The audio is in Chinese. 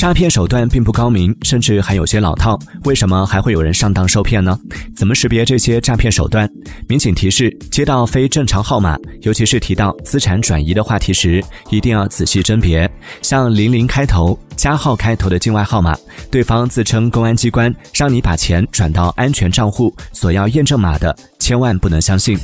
诈骗手段并不高明甚至还有些老套为什么还会有人上当受骗呢？怎么识别这些诈骗手段？民警提示接到非正常号码尤其是提到资产转移的话题时一定要仔细甄别。像零零开头加号开头的境外号码对方自称公安机关让你把钱转到安全账户索要验证码的千万不能相信。